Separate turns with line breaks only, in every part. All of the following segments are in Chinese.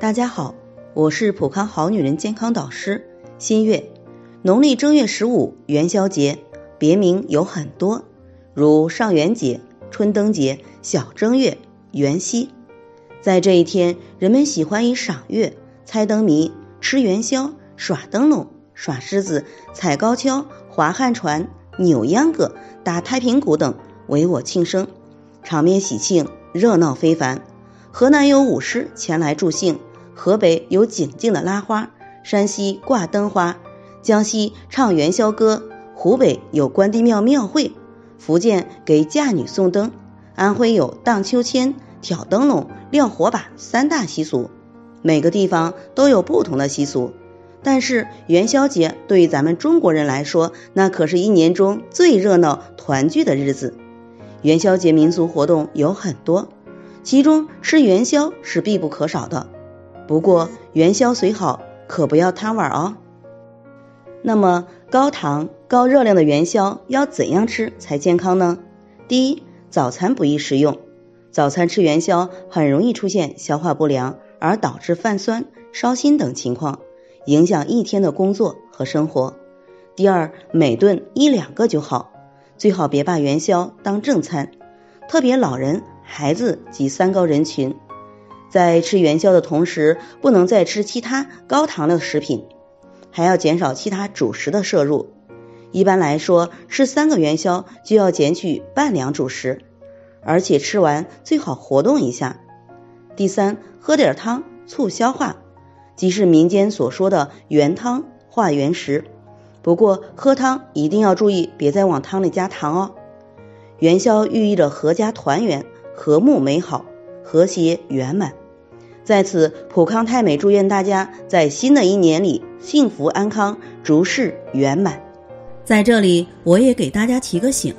大家好，我是普康好女人健康导师新月。农历正月十五元宵节，别名有很多，如上元节、春灯节、小正月、元夕。在这一天，人们喜欢以赏月、猜灯谜、吃元宵、耍灯笼、耍狮子、踩高跷、划旱船、扭秧歌、打太平鼓等为我庆生，场面喜庆，热闹非凡。河南有舞狮前来助兴。河北有景静的拉花，山西挂灯花，江西唱元宵歌，湖北有关帝庙庙会，福建给嫁女送灯，安徽有荡秋千、挑灯笼、撂火把三大习俗。每个地方都有不同的习俗，但是元宵节对于咱们中国人来说，那可是一年中最热闹团聚的日子。元宵节民俗活动有很多，其中吃元宵是必不可少的。不过元宵虽好，可不要贪玩哦。那么高糖高热量的元宵要怎样吃才健康呢？第一，早餐不宜食用，早餐吃元宵很容易出现消化不良，而导致泛酸、烧心等情况，影响一天的工作和生活。第二，每顿一两个就好，最好别把元宵当正餐，特别老人、孩子及三高人群。在吃元宵的同时，不能再吃其他高糖的食品，还要减少其他主食的摄入。一般来说，吃三个元宵就要减去半两主食，而且吃完最好活动一下。第三，喝点汤促消化，即是民间所说的元汤化元食。不过喝汤一定要注意，别再往汤里加糖哦。元宵寓意着阖家团圆、和睦美好。和谐圆满，在此普康泰美祝愿大家在新的一年里幸福安康，诸事圆满。
在这里，我也给大家提个醒：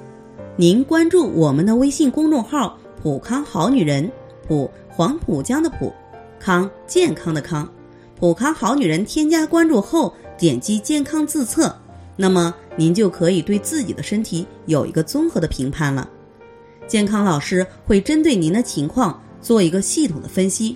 您关注我们的微信公众号“普康好女人”，普黄浦江的普，康健康的康，普康好女人添加关注后，点击健康自测，那么您就可以对自己的身体有一个综合的评判了。健康老师会针对您的情况。做一个系统的分析，